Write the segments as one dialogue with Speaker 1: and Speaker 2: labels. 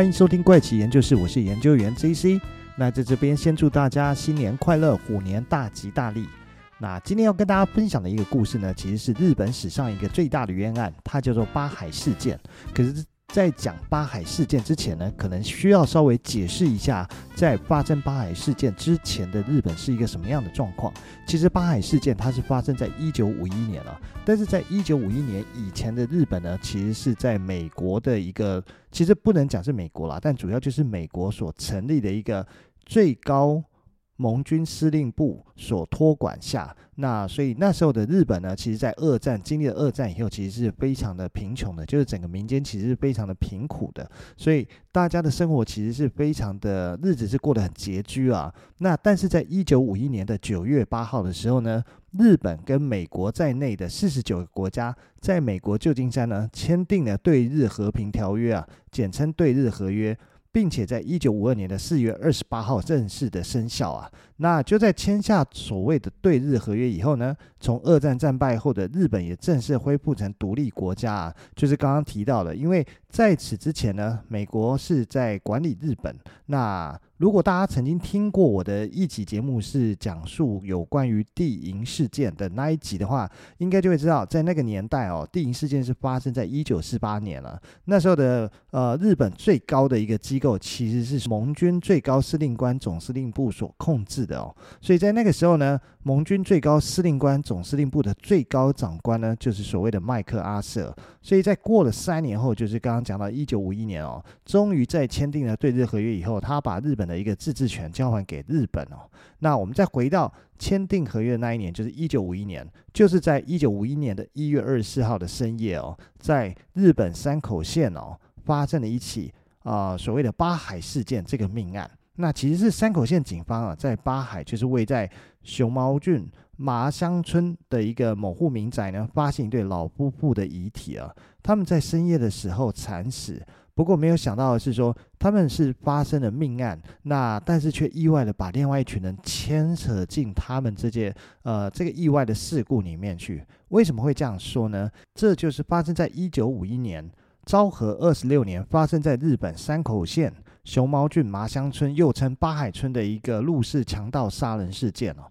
Speaker 1: 欢迎收听怪奇研究室，我是研究员 JC。那在这边先祝大家新年快乐，虎年大吉大利。那今天要跟大家分享的一个故事呢，其实是日本史上一个最大的冤案，它叫做八海事件。可是。在讲八海事件之前呢，可能需要稍微解释一下，在发生八海事件之前的日本是一个什么样的状况。其实八海事件它是发生在一九五一年了，但是在一九五一年以前的日本呢，其实是在美国的一个，其实不能讲是美国啦，但主要就是美国所成立的一个最高。盟军司令部所托管下，那所以那时候的日本呢，其实，在二战经历了二战以后，其实是非常的贫穷的，就是整个民间其实是非常的贫苦的，所以大家的生活其实是非常的日子是过得很拮据啊。那但是在一九五一年的九月八号的时候呢，日本跟美国在内的四十九个国家，在美国旧金山呢签订了对日和平条约啊，简称对日合约。并且在一九五二年的四月二十八号正式的生效啊，那就在签下所谓的对日合约以后呢，从二战战败后的日本也正式恢复成独立国家啊，就是刚刚提到的，因为在此之前呢，美国是在管理日本，那。如果大家曾经听过我的一集节目，是讲述有关于地银事件的那一集的话，应该就会知道，在那个年代哦，地银事件是发生在一九四八年了。那时候的呃，日本最高的一个机构其实是盟军最高司令官总司令部所控制的哦。所以在那个时候呢，盟军最高司令官总司令部的最高长官呢，就是所谓的麦克阿瑟。所以在过了三年后，就是刚刚讲到一九五一年哦，终于在签订了对日合约以后，他把日本的一个自治权交还给日本哦。那我们再回到签订合约的那一年，就是一九五一年，就是在一九五一年的一月二十四号的深夜哦，在日本山口县哦，发生了一起啊、所谓的八海事件这个命案。那其实是山口县警方啊，在八海，就是位在熊猫郡麻乡村的一个某户民宅呢，发现一对老夫妇的遗体啊，他们在深夜的时候惨死。不过没有想到的是说，他们是发生了命案，那但是却意外的把另外一群人牵扯进他们这件呃这个意外的事故里面去。为什么会这样说呢？这就是发生在一九五一年昭和二十六年，发生在日本山口县熊毛郡麻乡村，又称八海村的一个入室强盗杀人事件哦。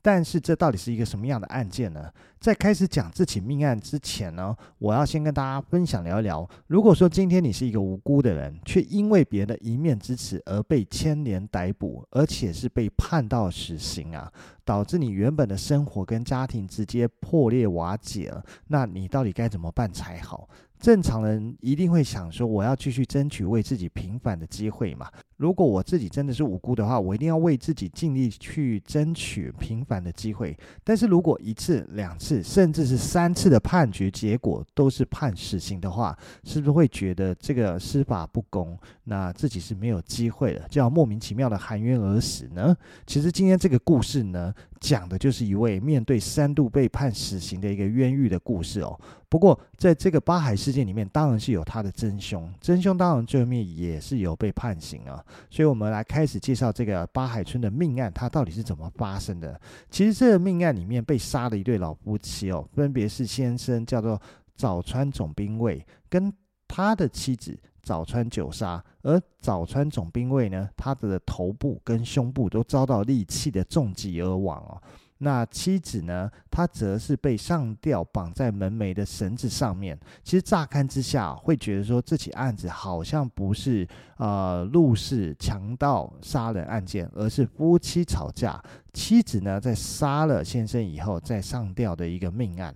Speaker 1: 但是这到底是一个什么样的案件呢？在开始讲这起命案之前呢，我要先跟大家分享聊一聊。如果说今天你是一个无辜的人，却因为别人的一面之词而被牵连逮捕，而且是被判到死刑啊，导致你原本的生活跟家庭直接破裂瓦解了，那你到底该怎么办才好？正常人一定会想说，我要继续争取为自己平反的机会嘛。如果我自己真的是无辜的话，我一定要为自己尽力去争取平反的机会。但是如果一次、两次，甚至是三次的判决结果都是判死刑的话，是不是会觉得这个司法不公？那自己是没有机会了，就要莫名其妙的含冤而死呢？其实今天这个故事呢，讲的就是一位面对三度被判死刑的一个冤狱的故事哦。不过，在这个八海事件里面，当然是有他的真凶，真凶当然最后面也是有被判刑啊。所以，我们来开始介绍这个八海村的命案，它到底是怎么发生的？其实，这个命案里面被杀的一对老夫妻哦，分别是先生叫做早川总兵卫，跟他的妻子早川久沙。而早川总兵卫呢，他的头部跟胸部都遭到利器的重击而亡哦。那妻子呢？她则是被上吊绑在门楣的绳子上面。其实乍看之下，会觉得说这起案子好像不是呃入室强盗杀人案件，而是夫妻吵架，妻子呢在杀了先生以后再上吊的一个命案。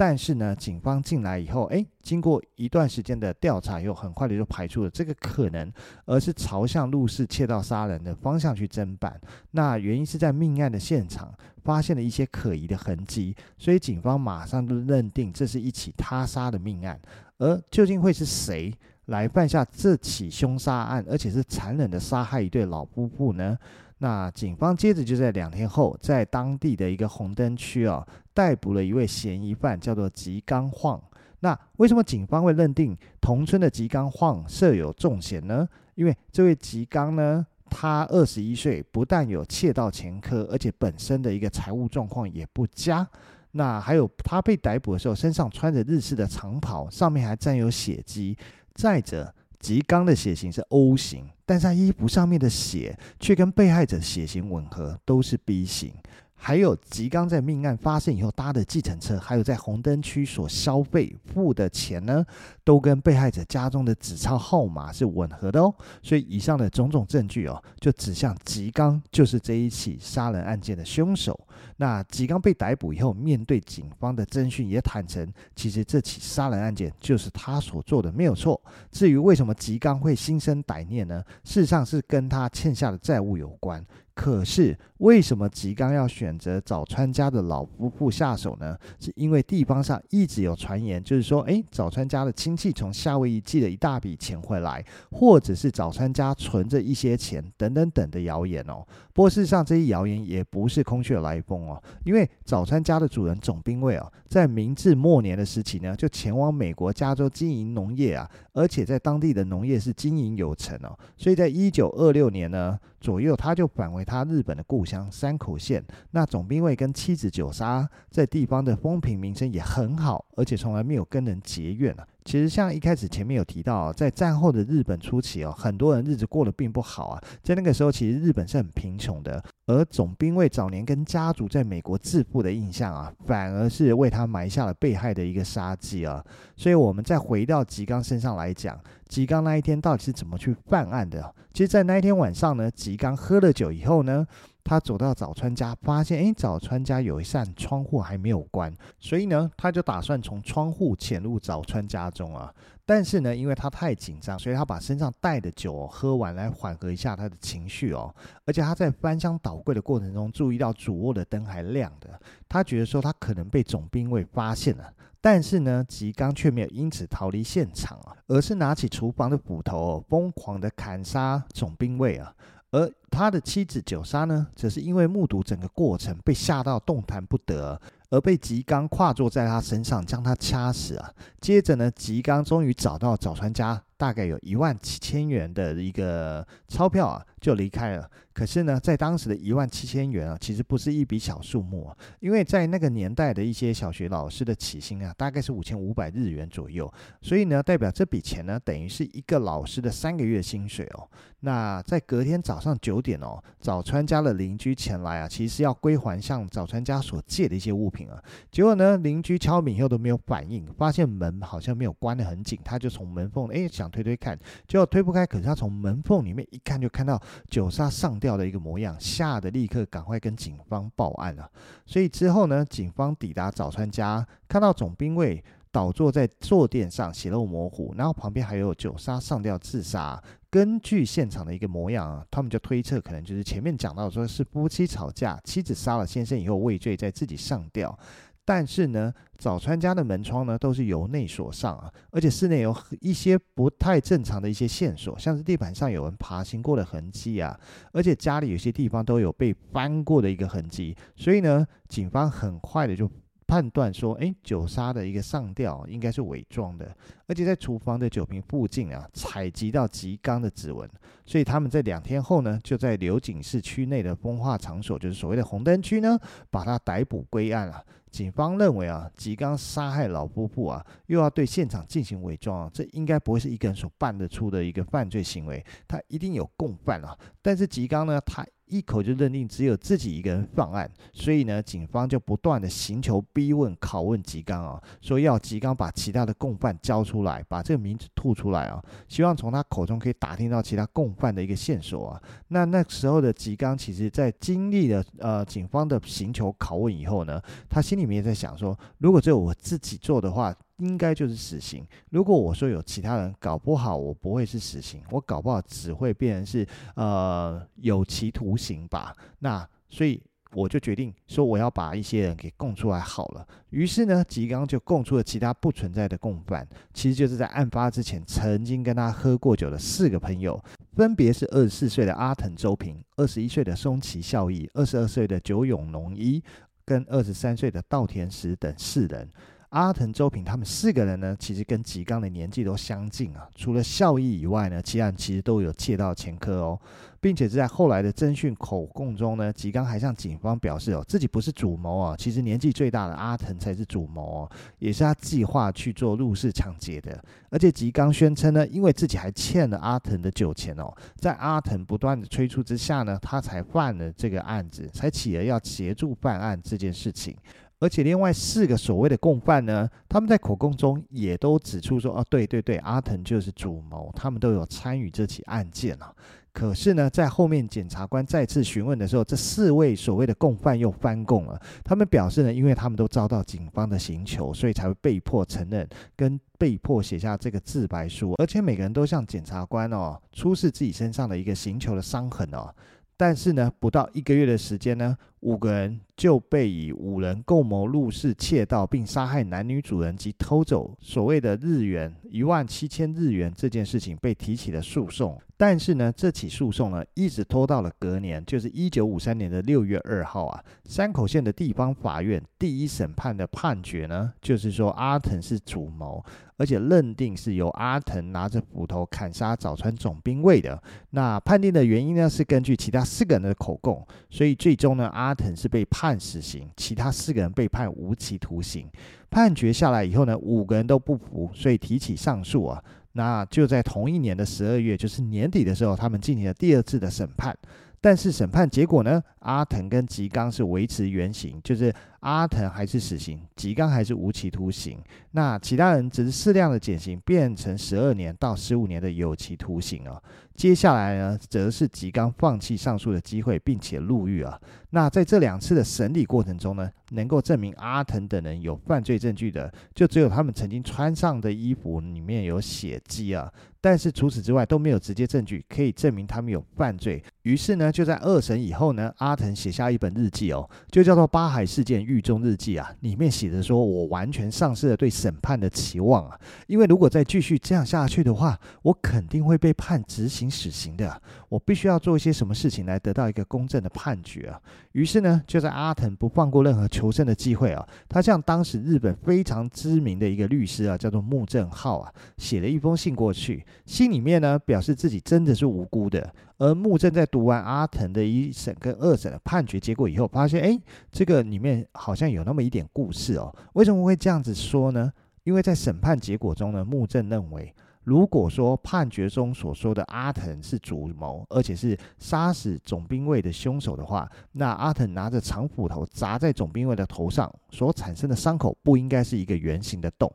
Speaker 1: 但是呢，警方进来以后，诶，经过一段时间的调查，又很快的就排除了这个可能，而是朝向陆氏窃盗杀人的方向去侦办。那原因是在命案的现场发现了一些可疑的痕迹，所以警方马上就认定这是一起他杀的命案。而究竟会是谁来犯下这起凶杀案，而且是残忍的杀害一对老夫妇呢？那警方接着就在两天后，在当地的一个红灯区啊，逮捕了一位嫌疑犯，叫做吉冈晃。那为什么警方会认定同村的吉冈晃设有重嫌呢？因为这位吉冈呢，他二十一岁，不但有窃盗前科，而且本身的一个财务状况也不佳。那还有他被逮捕的时候，身上穿着日式的长袍，上面还沾有血迹。再者，吉冈的血型是 O 型，但是他衣服上面的血却跟被害者血型吻合，都是 B 型。还有吉冈在命案发生以后搭的计程车，还有在红灯区所消费付的钱呢，都跟被害者家中的纸钞号码是吻合的哦。所以以上的种种证据哦，就指向吉冈就是这一起杀人案件的凶手。那吉冈被逮捕以后，面对警方的侦讯也坦诚，其实这起杀人案件就是他所做的，没有错。至于为什么吉冈会心生歹念呢？事实上是跟他欠下的债务有关。可是，为什么吉冈要选择早川家的老夫妇下手呢？是因为地方上一直有传言，就是说，诶，早川家的亲戚从夏威夷寄了一大笔钱回来，或者是早川家存着一些钱，等等等的谣言哦。不过事实上，这些谣言也不是空穴来哦，因为早餐家的主人总兵卫哦，在明治末年的时期呢，就前往美国加州经营农业啊，而且在当地的农业是经营有成哦，所以在一九二六年呢。左右，他就返回他日本的故乡山口县。那总兵卫跟妻子久沙在地方的风评名声也很好，而且从来没有跟人结怨啊。其实像一开始前面有提到，在战后的日本初期哦，很多人日子过得并不好啊。在那个时候，其实日本是很贫穷的。而总兵卫早年跟家族在美国致富的印象啊，反而是为他埋下了被害的一个杀机啊。所以，我们再回到吉冈身上来讲，吉冈那一天到底是怎么去犯案的？其实，在那一天晚上呢，吉冈喝了酒以后呢，他走到早川家，发现诶，早川家有一扇窗户还没有关，所以呢，他就打算从窗户潜入早川家中啊。但是呢，因为他太紧张，所以他把身上带的酒喝完来缓和一下他的情绪哦。而且他在翻箱倒柜的过程中，注意到主卧的灯还亮的，他觉得说他可能被总兵卫发现了。但是呢，吉冈却没有因此逃离现场啊，而是拿起厨房的斧头，疯狂的砍杀总兵卫啊。而他的妻子九杀呢，则是因为目睹整个过程，被吓到动弹不得。而被吉刚跨坐在他身上，将他掐死啊！接着呢，吉刚终于找到早川家。大概有一万七千元的一个钞票啊，就离开了。可是呢，在当时的一万七千元啊，其实不是一笔小数目啊，因为在那个年代的一些小学老师的起薪啊，大概是五千五百日元左右。所以呢，代表这笔钱呢，等于是一个老师的三个月薪水哦。那在隔天早上九点哦，早川家的邻居前来啊，其实要归还向早川家所借的一些物品啊。结果呢，邻居敲门以后都没有反应，发现门好像没有关得很紧，他就从门缝哎想。推推看，结果推不开。可是他从门缝里面一看，就看到九杀上吊的一个模样，吓得立刻赶快跟警方报案了。所以之后呢，警方抵达早川家，看到总兵卫倒坐在坐垫上，血肉模糊，然后旁边还有九杀上吊自杀。根据现场的一个模样啊，他们就推测，可能就是前面讲到说是夫妻吵架，妻子杀了先生以后畏罪，在自己上吊。但是呢，早川家的门窗呢都是由内锁上啊，而且室内有一些不太正常的一些线索，像是地板上有人爬行过的痕迹啊，而且家里有些地方都有被翻过的一个痕迹，所以呢，警方很快的就判断说，诶，酒杀的一个上吊应该是伪装的，而且在厨房的酒瓶附近啊，采集到吉刚的指纹，所以他们在两天后呢，就在流井市区内的风化场所，就是所谓的红灯区呢，把他逮捕归案了。警方认为啊，吉刚杀害老夫妇啊，又要对现场进行伪装啊，这应该不会是一个人所办得出的一个犯罪行为，他一定有共犯啊。但是吉刚呢，他一口就认定只有自己一个人犯案，所以呢，警方就不断的寻求逼问、拷问吉冈啊，说要吉冈把其他的共犯交出来，把这个名字吐出来啊，希望从他口中可以打听到其他共犯的一个线索啊。那那时候的吉冈，其实在经历了呃警方的寻求拷问以后呢，他心里面也在想说，如果只有我自己做的话。应该就是死刑。如果我说有其他人，搞不好我不会是死刑，我搞不好只会变成是呃有期徒刑吧。那所以我就决定说我要把一些人给供出来好了。于是呢，吉冈就供出了其他不存在的共犯，其实就是在案发之前曾经跟他喝过酒的四个朋友，分别是二十四岁的阿藤周平、二十一岁的松崎孝义、二十二岁的久永农一跟二十三岁的稻田实等四人。阿藤、周平他们四个人呢，其实跟吉冈的年纪都相近啊。除了校医以外呢，其他人其实都有窃盗前科哦，并且是在后来的侦讯口供中呢，吉冈还向警方表示哦，自己不是主谋啊，其实年纪最大的阿藤才是主谋哦，也是他计划去做入室抢劫的。而且吉冈宣称呢，因为自己还欠了阿藤的酒钱哦，在阿藤不断的催促之下呢，他才犯了这个案子，才起了要协助办案这件事情。而且另外四个所谓的共犯呢，他们在口供中也都指出说，哦，对对对，阿藤就是主谋，他们都有参与这起案件啊。可是呢，在后面检察官再次询问的时候，这四位所谓的共犯又翻供了。他们表示呢，因为他们都遭到警方的刑求，所以才会被迫承认，跟被迫写下这个自白书。而且每个人都向检察官哦，出示自己身上的一个刑求的伤痕哦。但是呢，不到一个月的时间呢，五个人就被以五人共谋入室窃盗，并杀害男女主人及偷走所谓的日元一万七千日元这件事情被提起了诉讼。但是呢，这起诉讼呢，一直拖到了隔年，就是一九五三年的六月二号啊，山口县的地方法院第一审判的判决呢，就是说阿藤是主谋，而且认定是由阿藤拿着斧头砍杀早川总兵卫的。那判定的原因呢，是根据其他四个人的口供，所以最终呢，阿阿腾是被判死刑，其他四个人被判无期徒刑。判决下来以后呢，五个人都不服，所以提起上诉啊。那就在同一年的十二月，就是年底的时候，他们进行了第二次的审判。但是审判结果呢，阿腾跟吉刚是维持原形，就是阿藤还是死刑，吉冈还是无期徒刑。那其他人只是适量的减刑，变成十二年到十五年的有期徒刑啊。接下来呢，则是吉冈放弃上诉的机会，并且入狱啊。那在这两次的审理过程中呢，能够证明阿藤等人有犯罪证据的，就只有他们曾经穿上的衣服里面有血迹啊。但是除此之外都没有直接证据可以证明他们有犯罪。于是呢，就在二审以后呢，阿藤写下一本日记哦，就叫做《八海事件狱中日记》啊，里面写着说：“我完全丧失了对审判的期望啊，因为如果再继续这样下去的话，我肯定会被判执行死刑的。我必须要做一些什么事情来得到一个公正的判决啊。”于是呢，就在阿藤不放过任何求胜的机会啊，他向当时日本非常知名的一个律师啊，叫做木正浩啊，写了一封信过去。信里面呢，表示自己真的是无辜的，而木正在读完阿藤的一审跟二审的判决结果以后，发现哎，这个里面好像有那么一点故事哦。为什么会这样子说呢？因为在审判结果中呢，木正认为。如果说判决中所说的阿藤是主谋，而且是杀死总兵卫的凶手的话，那阿藤拿着长斧头砸在总兵卫的头上所产生的伤口不应该是一个圆形的洞，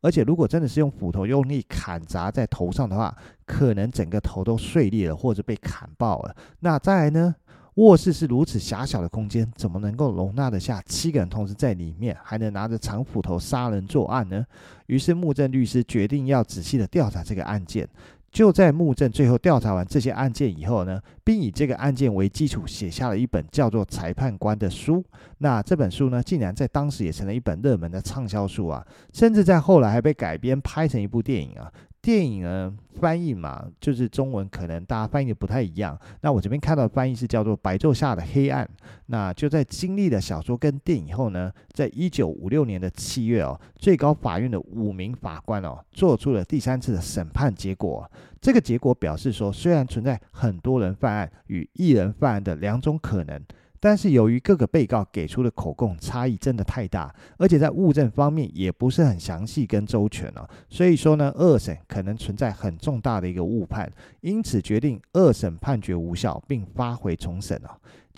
Speaker 1: 而且如果真的是用斧头用力砍砸在头上的话，可能整个头都碎裂了或者被砍爆了。那再来呢？卧室是如此狭小的空间，怎么能够容纳得下七个人同时在里面，还能拿着长斧头杀人作案呢？于是木正律师决定要仔细的调查这个案件。就在木正最后调查完这些案件以后呢，并以这个案件为基础写下了一本叫做《裁判官》的书。那这本书呢，竟然在当时也成了一本热门的畅销书啊，甚至在后来还被改编拍成一部电影啊。电影呢，翻译嘛，就是中文可能大家翻译的不太一样。那我这边看到的翻译是叫做《白昼下的黑暗》。那就在经历了小说跟电影后呢，在一九五六年的七月哦，最高法院的五名法官哦，做出了第三次的审判结果。这个结果表示说，虽然存在很多人犯案与一人犯案的两种可能。但是由于各个被告给出的口供差异真的太大，而且在物证方面也不是很详细跟周全哦，所以说呢，二审可能存在很重大的一个误判，因此决定二审判决无效，并发回重审哦。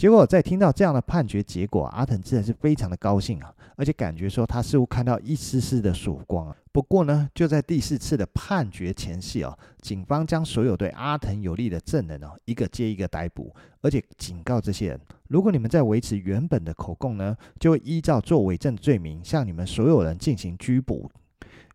Speaker 1: 结果在听到这样的判决结果，阿藤自然是非常的高兴啊，而且感觉说他似乎看到一丝丝的曙光啊。不过呢，就在第四次的判决前夕哦，警方将所有对阿藤有利的证人哦，一个接一个逮捕，而且警告这些人，如果你们在维持原本的口供呢，就会依照作伪证罪名向你们所有人进行拘捕。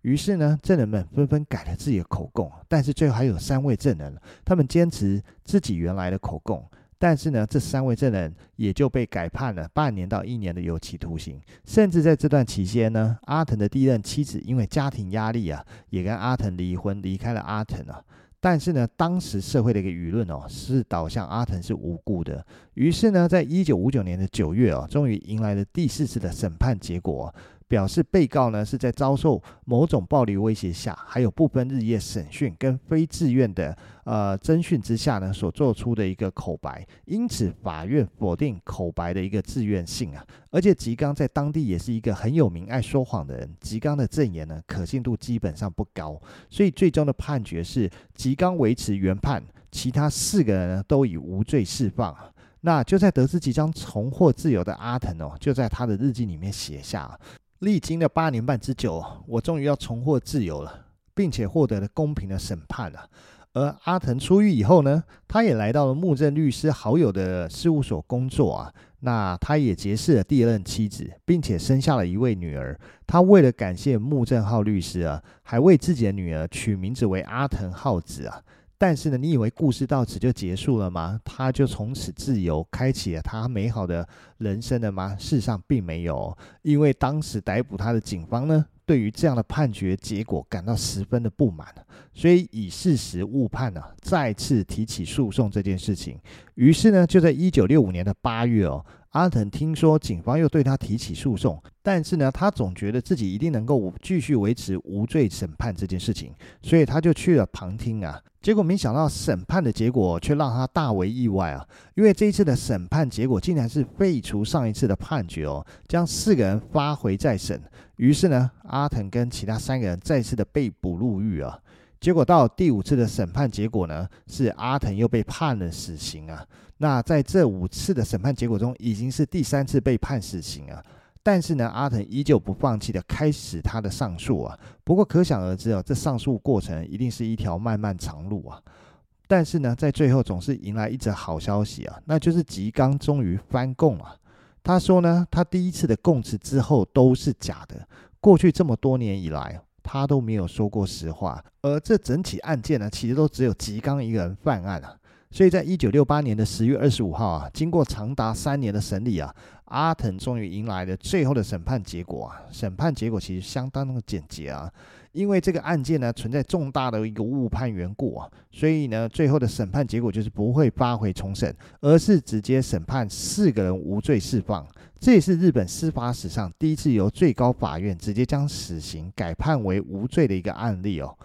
Speaker 1: 于是呢，证人们纷纷改了自己的口供，但是最后还有三位证人，他们坚持自己原来的口供。但是呢，这三位证人也就被改判了半年到一年的有期徒刑。甚至在这段期间呢，阿藤的第一任妻子因为家庭压力啊，也跟阿藤离婚，离开了阿藤啊。但是呢，当时社会的一个舆论哦，是导向阿藤是无辜的。于是呢，在一九五九年的九月哦，终于迎来了第四次的审判结果。表示被告呢是在遭受某种暴力威胁下，还有不分日夜审讯跟非自愿的呃侦讯之下呢所做出的一个口白，因此法院否定口白的一个自愿性啊。而且吉冈在当地也是一个很有名爱说谎的人，吉冈的证言呢可信度基本上不高，所以最终的判决是吉冈维持原判，其他四个人呢都以无罪释放。那就在得知即将重获自由的阿腾哦，就在他的日记里面写下：历经了八年半之久，我终于要重获自由了，并且获得了公平的审判了。而阿腾出狱以后呢，他也来到了木正律师好友的事务所工作啊。那他也结识了第二任妻子，并且生下了一位女儿。他为了感谢木正浩律师啊，还为自己的女儿取名字为阿腾浩子啊。但是呢，你以为故事到此就结束了吗？他就从此自由，开启了他美好的人生了吗？事实上并没有，因为当时逮捕他的警方呢，对于这样的判决结果感到十分的不满，所以以事实误判呢，再次提起诉讼这件事情。于是呢，就在一九六五年的八月哦。阿腾听说警方又对他提起诉讼，但是呢，他总觉得自己一定能够继续维持无罪审判这件事情，所以他就去了旁听啊。结果没想到审判的结果却让他大为意外啊，因为这一次的审判结果竟然是废除上一次的判决哦，将四个人发回再审。于是呢，阿腾跟其他三个人再次的被捕入狱啊。结果到第五次的审判结果呢，是阿腾又被判了死刑啊。那在这五次的审判结果中，已经是第三次被判死刑啊。但是呢，阿腾依旧不放弃的开始他的上诉啊。不过可想而知啊，这上诉过程一定是一条漫漫长路啊。但是呢，在最后总是迎来一则好消息啊，那就是吉冈终于翻供了。他说呢，他第一次的供词之后都是假的，过去这么多年以来，他都没有说过实话。而这整起案件呢，其实都只有吉冈一个人犯案啊。所以在一九六八年的十月二十五号啊，经过长达三年的审理啊，阿腾终于迎来了最后的审判结果啊。审判结果其实相当的简洁啊，因为这个案件呢存在重大的一个误判缘故啊，所以呢最后的审判结果就是不会发回重审，而是直接审判四个人无罪释放。这也是日本司法史上第一次由最高法院直接将死刑改判为无罪的一个案例哦。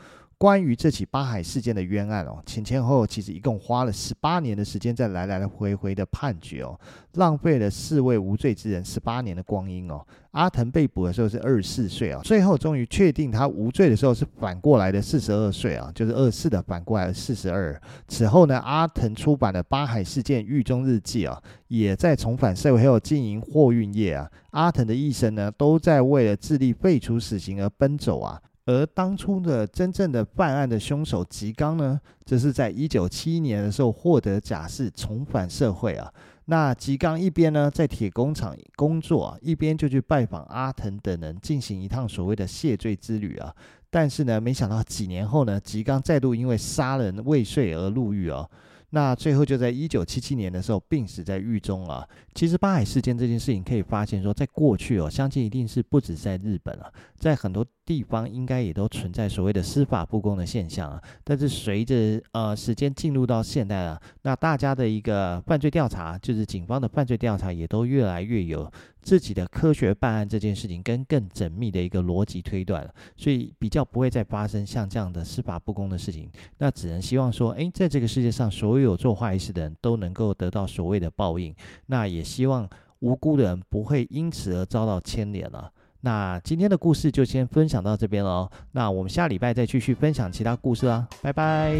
Speaker 1: 关于这起八海事件的冤案哦，前前后后其实一共花了十八年的时间，在来来回回的判决哦，浪费了四位无罪之人十八年的光阴哦。阿腾被捕的时候是二十四岁啊，最后终于确定他无罪的时候是反过来的四十二岁啊，就是二四的反过来的四十二。此后呢，阿腾出版了《八海事件狱中日记》啊，也在重返社会还有经营货运业啊。阿腾的一生呢，都在为了致力废除死刑而奔走啊。而当初的真正的犯案的凶手吉冈呢，则是在一九七一年的时候获得假释，重返社会啊。那吉冈一边呢在铁工厂工作啊，一边就去拜访阿腾等人，进行一趟所谓的谢罪之旅啊。但是呢，没想到几年后呢，吉冈再度因为杀人未遂而入狱啊。那最后就在一九七七年的时候病死在狱中啊。其实八海事件这件事情可以发现说，在过去哦，相信一定是不止在日本啊，在很多地方应该也都存在所谓的司法不公的现象啊。但是随着呃时间进入到现代啊，那大家的一个犯罪调查，就是警方的犯罪调查，也都越来越有自己的科学办案这件事情，跟更缜密的一个逻辑推断了，所以比较不会再发生像这样的司法不公的事情。那只能希望说，诶，在这个世界上，所有做坏事的人都能够得到所谓的报应。那也希望无辜的人不会因此而遭到牵连了。那今天的故事就先分享到这边了哦。那我们下礼拜再继续分享其他故事啦，拜拜。